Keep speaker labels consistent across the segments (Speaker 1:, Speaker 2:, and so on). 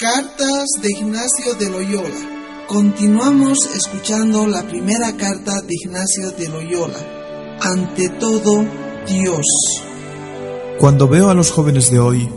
Speaker 1: Cartas de Ignacio de Loyola. Continuamos escuchando la primera carta de Ignacio de Loyola. Ante todo, Dios.
Speaker 2: Cuando veo a los jóvenes de hoy,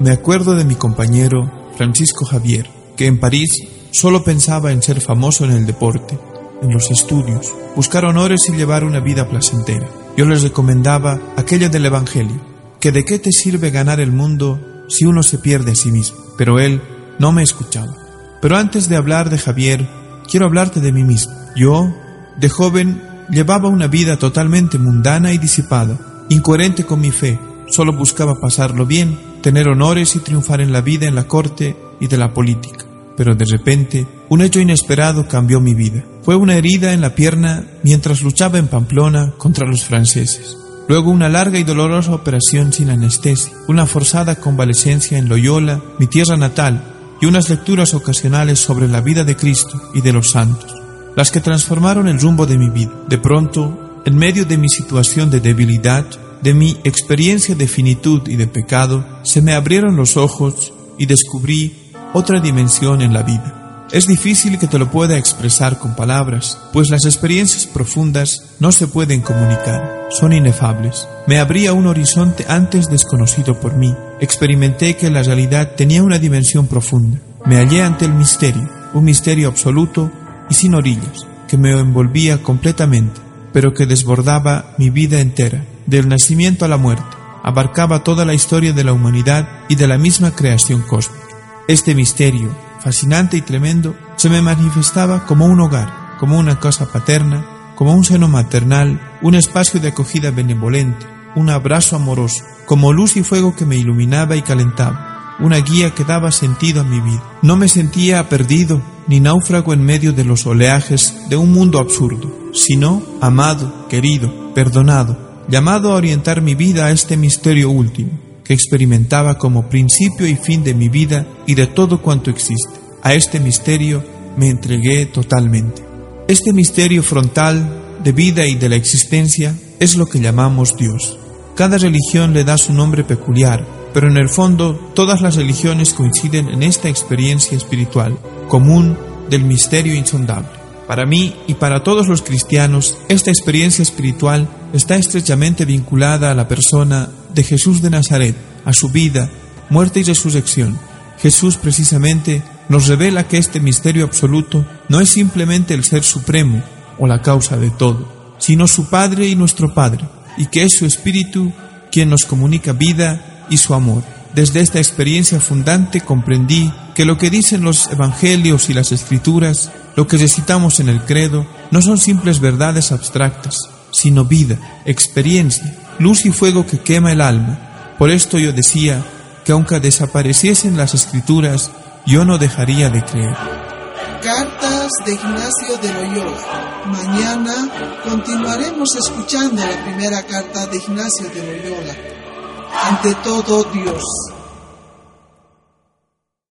Speaker 2: me acuerdo de mi compañero Francisco Javier, que en París solo pensaba en ser famoso en el deporte, en los estudios, buscar honores y llevar una vida placentera. Yo les recomendaba aquello del Evangelio, que de qué te sirve ganar el mundo si uno se pierde a sí mismo. Pero él no me escuchaba. Pero antes de hablar de Javier, quiero hablarte de mí mismo. Yo, de joven, llevaba una vida totalmente mundana y disipada, incoherente con mi fe. Solo buscaba pasarlo bien, tener honores y triunfar en la vida, en la corte y de la política. Pero de repente, un hecho inesperado cambió mi vida. Fue una herida en la pierna mientras luchaba en Pamplona contra los franceses. Luego una larga y dolorosa operación sin anestesia, una forzada convalecencia en Loyola, mi tierra natal, y unas lecturas ocasionales sobre la vida de Cristo y de los santos, las que transformaron el rumbo de mi vida. De pronto, en medio de mi situación de debilidad, de mi experiencia de finitud y de pecado, se me abrieron los ojos y descubrí otra dimensión en la vida. Es difícil que te lo pueda expresar con palabras, pues las experiencias profundas no se pueden comunicar, son inefables. Me abría un horizonte antes desconocido por mí. Experimenté que la realidad tenía una dimensión profunda. Me hallé ante el misterio, un misterio absoluto y sin orillas, que me envolvía completamente, pero que desbordaba mi vida entera, del nacimiento a la muerte, abarcaba toda la historia de la humanidad y de la misma creación cósmica. Este misterio, fascinante y tremendo, se me manifestaba como un hogar, como una casa paterna, como un seno maternal, un espacio de acogida benevolente, un abrazo amoroso, como luz y fuego que me iluminaba y calentaba, una guía que daba sentido a mi vida. No me sentía perdido ni náufrago en medio de los oleajes de un mundo absurdo, sino amado, querido, perdonado, llamado a orientar mi vida a este misterio último, que experimentaba como principio y fin de mi vida y de todo cuanto existe. A este misterio me entregué totalmente. Este misterio frontal de vida y de la existencia es lo que llamamos Dios. Cada religión le da su nombre peculiar, pero en el fondo todas las religiones coinciden en esta experiencia espiritual común del misterio insondable. Para mí y para todos los cristianos, esta experiencia espiritual está estrechamente vinculada a la persona de Jesús de Nazaret, a su vida, muerte y resurrección. Jesús precisamente nos revela que este misterio absoluto no es simplemente el ser supremo o la causa de todo, sino su Padre y nuestro Padre, y que es su Espíritu quien nos comunica vida y su amor. Desde esta experiencia fundante comprendí que lo que dicen los evangelios y las escrituras, lo que recitamos en el credo, no son simples verdades abstractas, sino vida, experiencia, luz y fuego que quema el alma. Por esto yo decía que aunque desapareciesen las escrituras, yo no dejaría de creer.
Speaker 1: Cartas de Ignacio de Loyola. Mañana continuaremos escuchando la primera carta de Ignacio de Loyola. Ante todo, Dios.